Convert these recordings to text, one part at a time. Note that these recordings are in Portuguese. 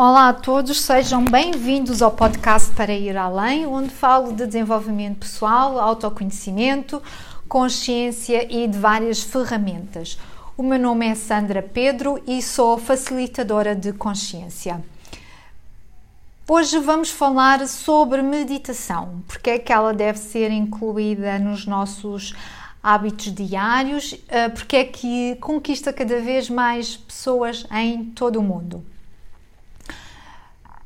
Olá a todos, sejam bem-vindos ao podcast Para Ir Além, onde falo de desenvolvimento pessoal, autoconhecimento, consciência e de várias ferramentas. O meu nome é Sandra Pedro e sou facilitadora de consciência. Hoje vamos falar sobre meditação, porque é que ela deve ser incluída nos nossos hábitos diários, eh, porque é que conquista cada vez mais pessoas em todo o mundo.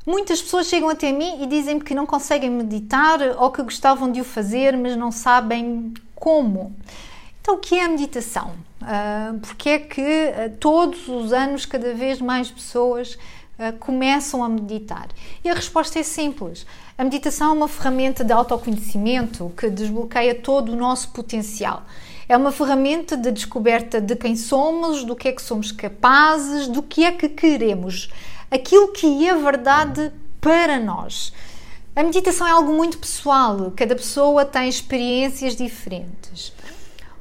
Muitas pessoas chegam até mim e dizem-me que não conseguem meditar ou que gostavam de o fazer, mas não sabem como. Então, o que é a meditação? Uh, porque é que uh, todos os anos cada vez mais pessoas uh, começam a meditar? E a resposta é simples. A meditação é uma ferramenta de autoconhecimento que desbloqueia todo o nosso potencial. É uma ferramenta de descoberta de quem somos, do que é que somos capazes, do que é que queremos aquilo que é verdade para nós. A meditação é algo muito pessoal, cada pessoa tem experiências diferentes.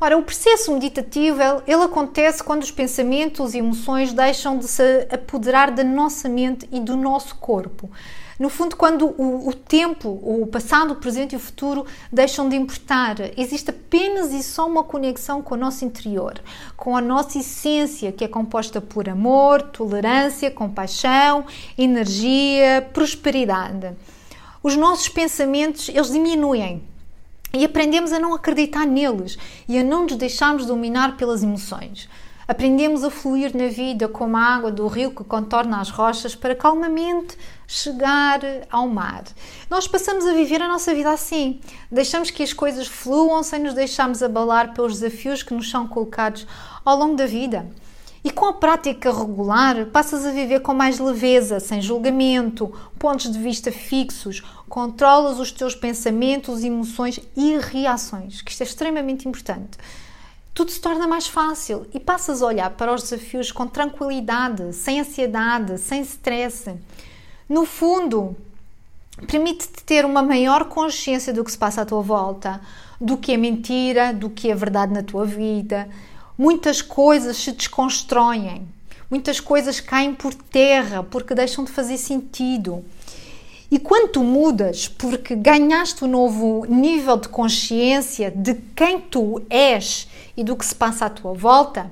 Ora, o processo meditativo ele acontece quando os pensamentos e emoções deixam de se apoderar da nossa mente e do nosso corpo. No fundo, quando o, o, tempo, o passado, o presente e o futuro deixam de importar, existe apenas e só uma conexão com o nosso interior, com a nossa essência, que é composta por amor, tolerância, compaixão, energia, prosperidade. Os nossos pensamentos, eles diminuem, e aprendemos a não acreditar neles e a não nos deixarmos dominar pelas emoções. Aprendemos a fluir na vida como a água do rio que contorna as rochas para calmamente chegar ao mar. Nós passamos a viver a nossa vida assim. Deixamos que as coisas fluam sem nos deixarmos abalar pelos desafios que nos são colocados ao longo da vida. E com a prática regular, passas a viver com mais leveza, sem julgamento, pontos de vista fixos, controlas os teus pensamentos, emoções e reações, que isto é extremamente importante tudo se torna mais fácil e passas a olhar para os desafios com tranquilidade, sem ansiedade, sem stress. No fundo, permite-te ter uma maior consciência do que se passa à tua volta, do que é mentira, do que é verdade na tua vida. Muitas coisas se desconstroem, muitas coisas caem por terra porque deixam de fazer sentido. E quando tu mudas porque ganhaste um novo nível de consciência de quem tu és e do que se passa à tua volta,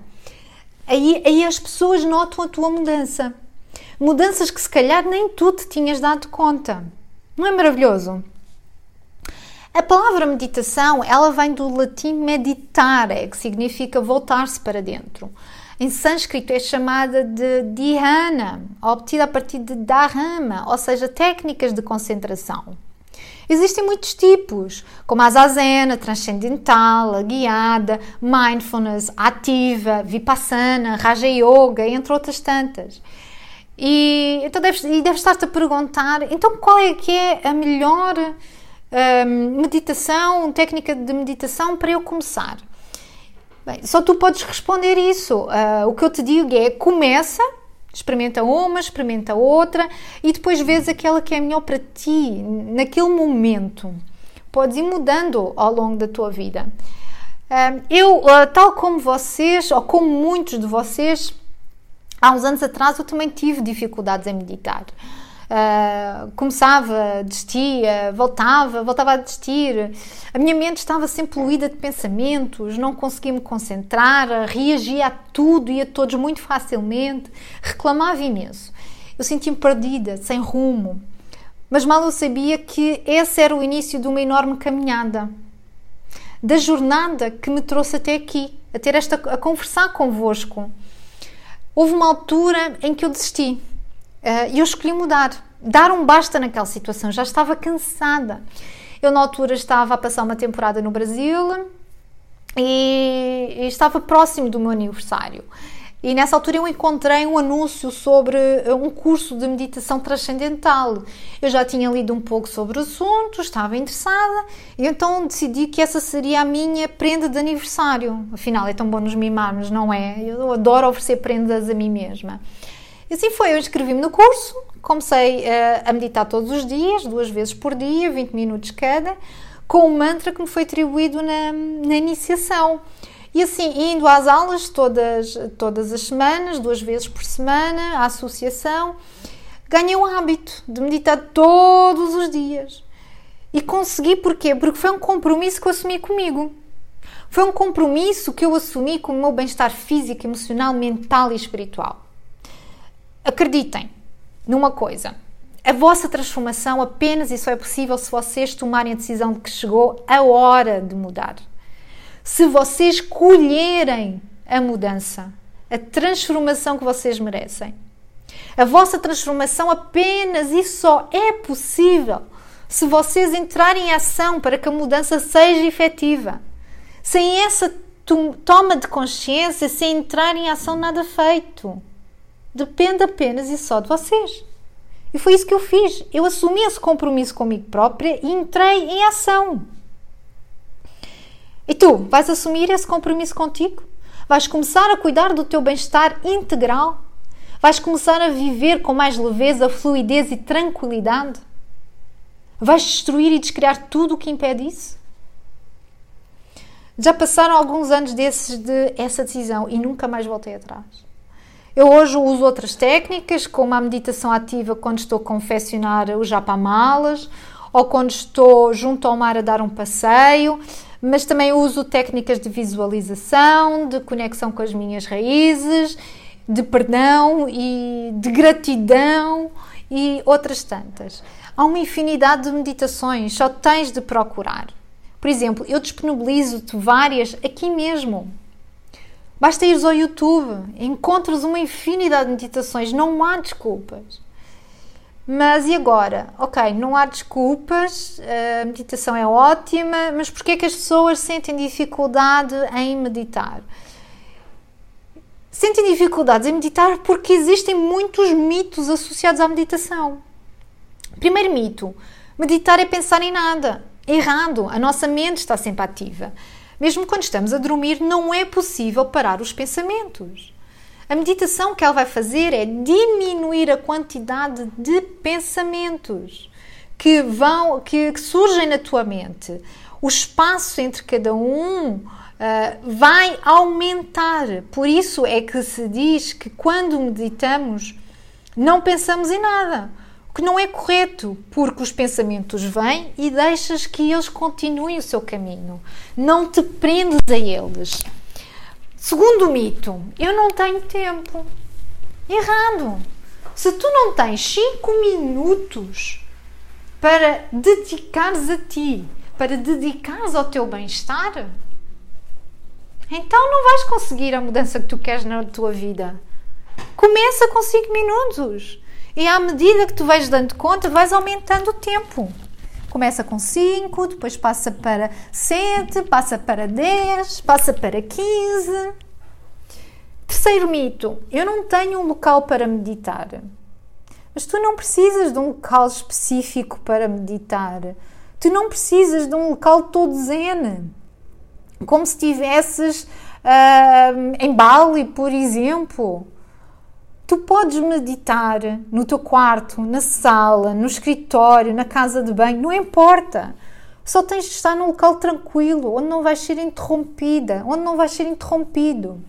aí, aí as pessoas notam a tua mudança. Mudanças que se calhar nem tu te tinhas dado conta. Não é maravilhoso? A palavra meditação, ela vem do latim meditare, que significa voltar-se para dentro em sânscrito é chamada de dhyana, obtida a partir de dharma, ou seja, técnicas de concentração. Existem muitos tipos, como a zazen, a transcendental, a guiada, mindfulness, ativa, vipassana, raja yoga, entre outras tantas. E então deves, deves estar-te a perguntar, então qual é que é a melhor meditação, técnica de meditação para eu começar? Bem, só tu podes responder isso. Uh, o que eu te digo é: começa, experimenta uma, experimenta outra e depois vês aquela que é melhor para ti, naquele momento. Podes ir mudando ao longo da tua vida. Uh, eu, uh, tal como vocês, ou como muitos de vocês, há uns anos atrás eu também tive dificuldades em meditar. Uh, começava, desistia, voltava, voltava a desistir. A minha mente estava sempre poluída de pensamentos, não conseguia me concentrar, reagia a tudo e a todos muito facilmente, reclamava imenso. Eu sentia-me perdida, sem rumo. Mas mal eu sabia que esse era o início de uma enorme caminhada. Da jornada que me trouxe até aqui, a ter esta a conversar convosco. Houve uma altura em que eu desisti e eu escolhi mudar, dar um basta naquela situação, já estava cansada. Eu, na altura, estava a passar uma temporada no Brasil e, e estava próximo do meu aniversário. E nessa altura eu encontrei um anúncio sobre eh, um curso de meditação transcendental. Eu já tinha lido um pouco sobre o assunto, estava interessada, e então decidi que essa seria a minha prenda de aniversário. Afinal, é tão bom nos mimarmos, não é? Eu adoro oferecer prendas a mim mesma. E assim foi, eu inscrevi-me no curso, comecei uh, a meditar todos os dias, duas vezes por dia, 20 minutos cada, com o mantra que me foi atribuído na, na iniciação. E assim, indo às aulas todas, todas as semanas, duas vezes por semana, à associação, ganhei o hábito de meditar todos os dias. E consegui porquê? Porque foi um compromisso que eu assumi comigo. Foi um compromisso que eu assumi com o meu bem-estar físico, emocional, mental e espiritual. Acreditem numa coisa: a vossa transformação apenas e só é possível se vocês tomarem a decisão de que chegou a hora de mudar. Se vocês colherem a mudança, a transformação que vocês merecem. A vossa transformação apenas e só é possível se vocês entrarem em ação para que a mudança seja efetiva. Sem essa toma de consciência, sem entrar em ação, nada feito. Depende apenas e só de vocês. E foi isso que eu fiz. Eu assumi esse compromisso comigo própria e entrei em ação. E tu, vais assumir esse compromisso contigo? Vais começar a cuidar do teu bem-estar integral? Vais começar a viver com mais leveza, fluidez e tranquilidade? Vais destruir e descriar tudo o que impede isso? Já passaram alguns anos desses de essa decisão e nunca mais voltei atrás. Eu hoje uso outras técnicas, como a meditação ativa quando estou a confeccionar o japamalas ou quando estou junto ao mar a dar um passeio, mas também uso técnicas de visualização, de conexão com as minhas raízes, de perdão e de gratidão e outras tantas. Há uma infinidade de meditações, só tens de procurar. Por exemplo, eu disponibilizo-te várias aqui mesmo. Basta ires ao YouTube, encontras uma infinidade de meditações, não há desculpas. Mas e agora? Ok, não há desculpas, a meditação é ótima, mas porquê é que as pessoas sentem dificuldade em meditar? Sentem dificuldades em meditar porque existem muitos mitos associados à meditação. Primeiro mito: meditar é pensar em nada. Errado, a nossa mente está sempre ativa. Mesmo quando estamos a dormir, não é possível parar os pensamentos. A meditação que ela vai fazer é diminuir a quantidade de pensamentos que vão que, que surgem na tua mente. O espaço entre cada um uh, vai aumentar. Por isso é que se diz que quando meditamos não pensamos em nada que não é correto, porque os pensamentos vêm e deixas que eles continuem o seu caminho. Não te prendes a eles. Segundo mito, eu não tenho tempo. Errado. Se tu não tens 5 minutos para dedicares a ti, para dedicares ao teu bem-estar, então não vais conseguir a mudança que tu queres na tua vida. Começa com 5 minutos. E à medida que tu vais dando conta, vais aumentando o tempo. Começa com 5, depois passa para 7, passa para 10, passa para 15. Terceiro mito: eu não tenho um local para meditar. Mas tu não precisas de um local específico para meditar. Tu não precisas de um local todo zen. Como se estivesses uh, em Bali, por exemplo. Tu podes meditar no teu quarto, na sala, no escritório, na casa de banho, não importa. Só tens de estar num local tranquilo, onde não vais ser interrompida, onde não vais ser interrompido.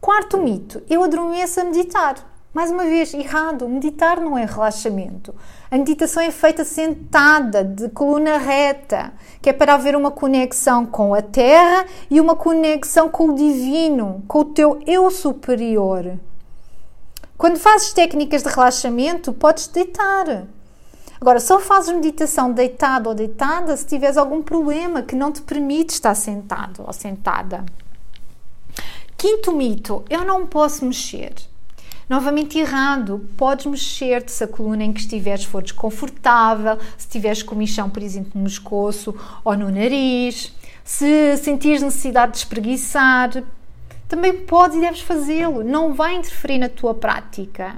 Quarto mito: eu adormeço a meditar. Mais uma vez, errado. Meditar não é relaxamento. A meditação é feita sentada, de coluna reta, que é para haver uma conexão com a terra e uma conexão com o divino, com o teu eu superior. Quando fazes técnicas de relaxamento, podes deitar. Agora, só fazes meditação deitado ou deitada se tiveres algum problema que não te permite estar sentado ou sentada. Quinto mito: eu não posso mexer. Novamente errado, podes mexer-te se a coluna em que estiveres for desconfortável, se tiveres comichão, por exemplo, no pescoço ou no nariz, se sentires necessidade de espreguiçar, também podes e deves fazê-lo, não vai interferir na tua prática.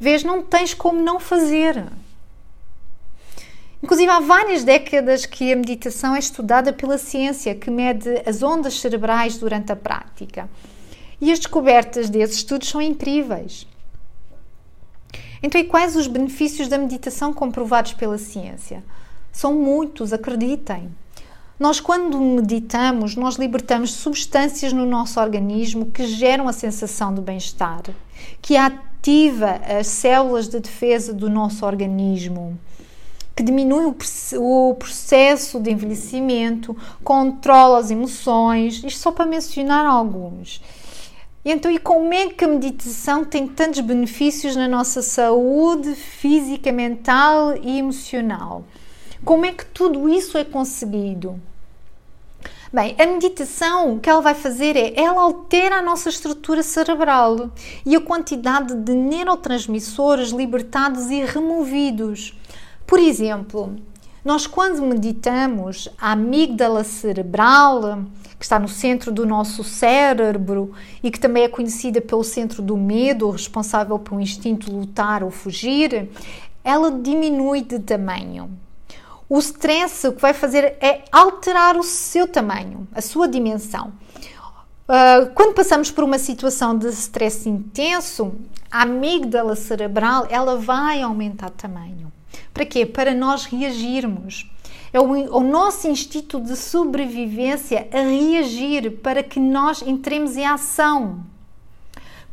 Vês, não tens como não fazer. Inclusive, há várias décadas que a meditação é estudada pela ciência, que mede as ondas cerebrais durante a prática. E as descobertas desses estudos são incríveis. Então, e quais os benefícios da meditação comprovados pela ciência? São muitos, acreditem. Nós, quando meditamos, nós libertamos substâncias no nosso organismo que geram a sensação de bem-estar, que ativa as células de defesa do nosso organismo, que diminui o processo de envelhecimento, controla as emoções, isto só para mencionar alguns. Então, e como é que a meditação tem tantos benefícios na nossa saúde física, mental e emocional? Como é que tudo isso é conseguido? Bem, a meditação o que ela vai fazer é ela altera a nossa estrutura cerebral e a quantidade de neurotransmissores libertados e removidos. Por exemplo, nós quando meditamos, a amígdala cerebral, que está no centro do nosso cérebro e que também é conhecida pelo centro do medo, responsável pelo instinto lutar ou fugir, ela diminui de tamanho. O stress o que vai fazer é alterar o seu tamanho, a sua dimensão. Uh, quando passamos por uma situação de stress intenso, a amígdala cerebral ela vai aumentar de tamanho. Para quê? Para nós reagirmos. É o, o, nosso instinto de sobrevivência a reagir para que nós entremos em ação.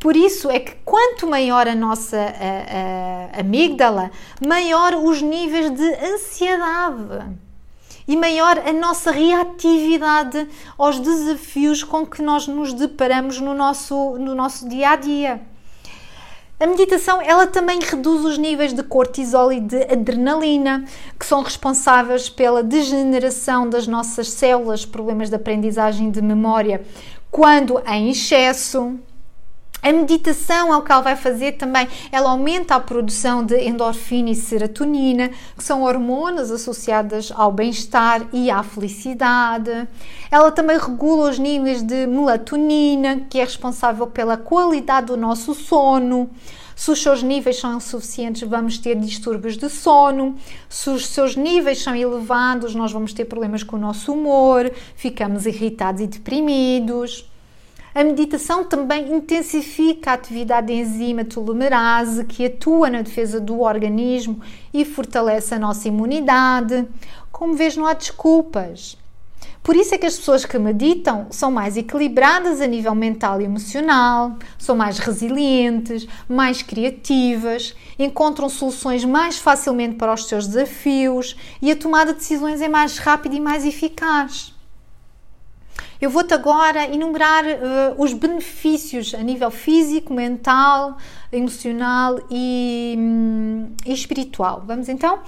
Por isso é que quanto maior a nossa a, a amígdala, maior os níveis de ansiedade e maior a nossa reatividade aos desafios com que nós nos deparamos no nosso, no nosso dia a dia. A meditação ela também reduz os níveis de cortisol e de adrenalina, que são responsáveis pela degeneração das nossas células, problemas de aprendizagem de memória, quando em excesso. A meditação é o que ela vai fazer também. Ela aumenta a produção de endorfina e serotonina, que são hormonas associadas ao bem-estar e à felicidade. Ela também regula os níveis de melatonina, que é responsável pela qualidade do nosso sono. Se os seus níveis são insuficientes, vamos ter distúrbios de sono. Se os seus níveis são elevados, nós vamos ter problemas com o nosso humor, ficamos irritados e deprimidos. A meditação também intensifica a atividade da enzima telomerase, que atua na defesa do organismo e fortalece a nossa imunidade. Como vês, não há desculpas. Por isso é que as pessoas que meditam são mais equilibradas a nível mental e emocional, são mais resilientes, mais criativas, encontram soluções mais facilmente para os seus desafios e a tomada de decisões é mais rápida e mais eficaz. Eu vou-te agora enumerar uh, os benefícios a nível físico, mental, emocional e, hum, e espiritual. Vamos então?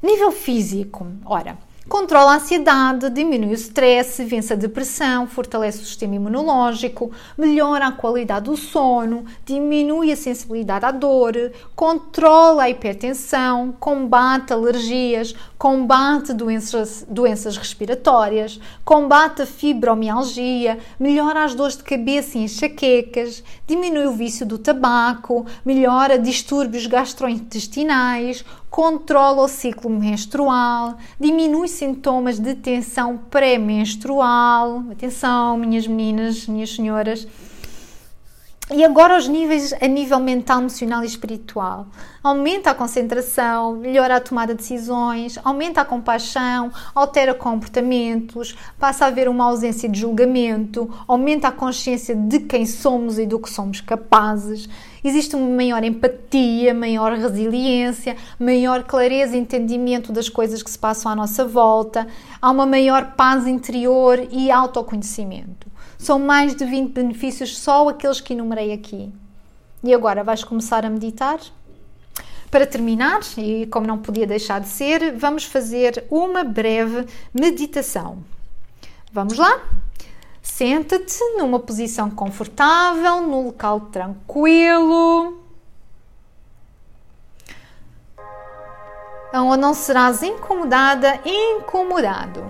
Nível físico, ora, Controla a ansiedade, diminui o stress, vence a depressão, fortalece o sistema imunológico, melhora a qualidade do sono, diminui a sensibilidade à dor, controla a hipertensão, combate alergias, combate doenças, doenças respiratórias, combate a fibromialgia, melhora as dores de cabeça e enxaquecas, diminui o vício do tabaco, melhora distúrbios gastrointestinais, controla o ciclo menstrual, diminui sintomas de tensão pré-menstrual. Atenção, minhas meninas, minhas senhoras. E agora os níveis a nível mental, emocional e espiritual. Aumenta a concentração, melhora a tomada de decisões, aumenta a compaixão, altera comportamentos, passa a haver uma ausência de julgamento, aumenta a consciência de quem somos e do que somos capazes. Existe uma maior empatia, maior resiliência, maior clareza e entendimento das coisas que se passam à nossa volta, há uma maior paz interior e autoconhecimento. São mais de 20 benefícios só aqueles que enumerei aqui. E agora vais começar a meditar? Para terminar, e como não podia deixar de ser, vamos fazer uma breve meditação. Vamos lá? Senta-te numa posição confortável, num local tranquilo, onde não serás incomodada, incomodado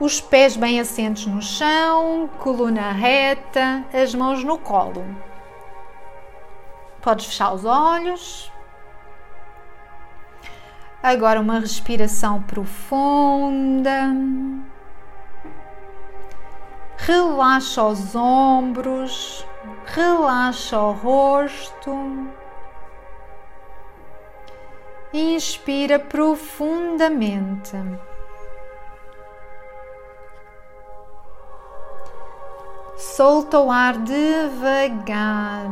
os pés bem assentos no chão, coluna reta, as mãos no colo. Podes fechar os olhos. Agora uma respiração profunda. Relaxa os ombros, relaxa o rosto. Inspira profundamente. Solta o ar devagar.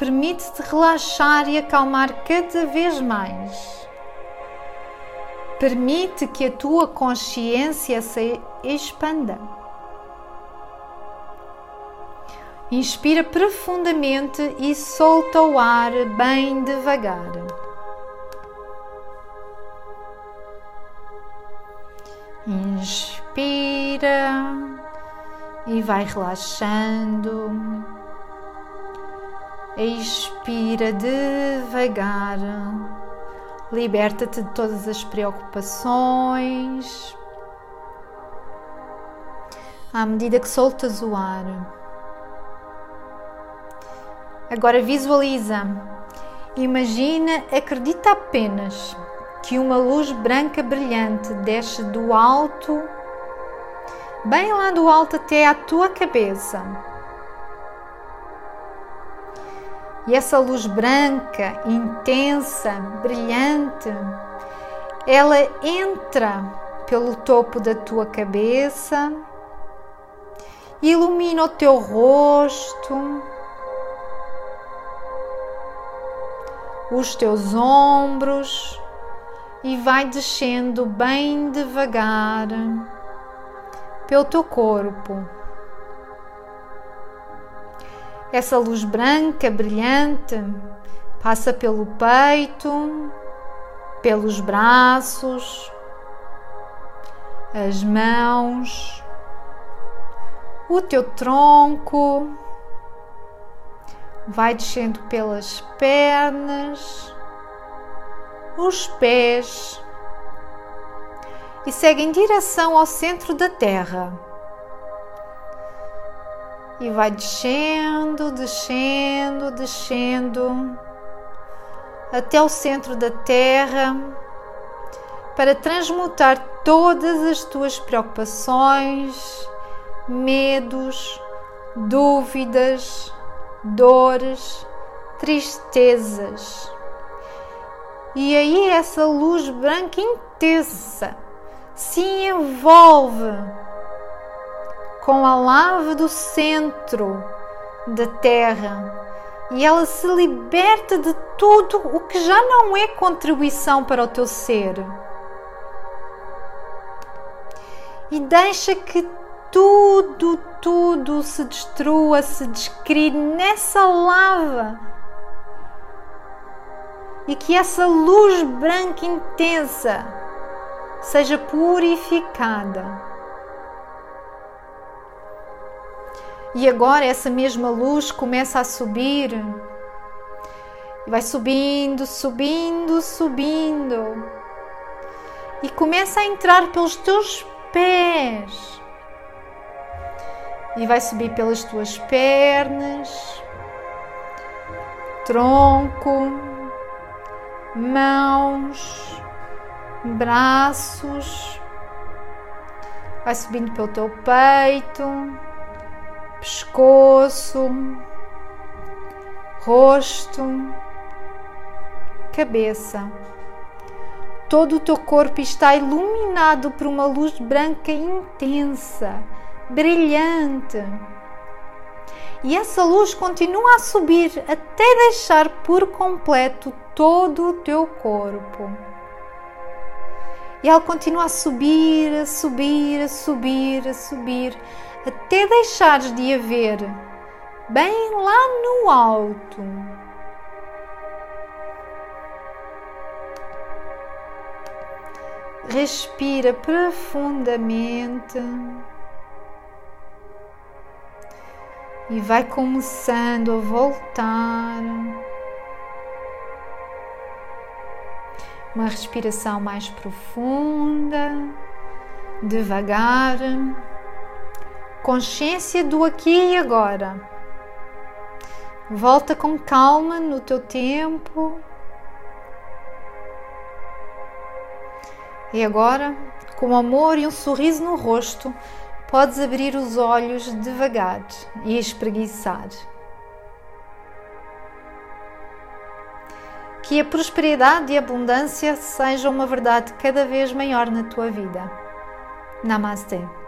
permite-te relaxar e acalmar cada vez mais. Permite que a tua consciência se expanda. Inspira profundamente e solta o ar bem devagar. Inspira e vai relaxando. Expira devagar. Liberta-te de todas as preocupações. À medida que soltas o ar. Agora visualiza. Imagina, acredita apenas que uma luz branca brilhante desce do alto, bem lá do alto até à tua cabeça. E essa luz branca, intensa, brilhante, ela entra pelo topo da tua cabeça, ilumina o teu rosto, os teus ombros e vai descendo bem devagar pelo teu corpo. Essa luz branca, brilhante, passa pelo peito, pelos braços, as mãos, o teu tronco, vai descendo pelas pernas, os pés e segue em direção ao centro da Terra. E vai descendo, descendo, descendo até o centro da Terra para transmutar todas as tuas preocupações, medos, dúvidas, dores, tristezas. E aí essa luz branca intensa se envolve com a lava do centro da Terra e ela se liberta de tudo o que já não é contribuição para o teu ser. E deixa que tudo, tudo se destrua, se descrie nessa lava e que essa luz branca intensa seja purificada. E agora essa mesma luz começa a subir. E vai subindo, subindo, subindo. E começa a entrar pelos teus pés. E vai subir pelas tuas pernas, tronco, mãos, braços, vai subindo pelo teu peito, pescoço, rosto, cabeça. Todo o teu corpo está iluminado por uma luz branca intensa, brilhante. E essa luz continua a subir até deixar por completo todo o teu corpo. E ela continua a subir, a subir, a subir, a subir, até deixares de a ver bem lá no alto. Respira profundamente e vai começando a voltar. Uma respiração mais profunda, devagar, consciência do aqui e agora. Volta com calma no teu tempo. E agora, com amor e um sorriso no rosto, podes abrir os olhos devagar e espreguiçar. Que a prosperidade e a abundância sejam uma verdade cada vez maior na tua vida. Namastê.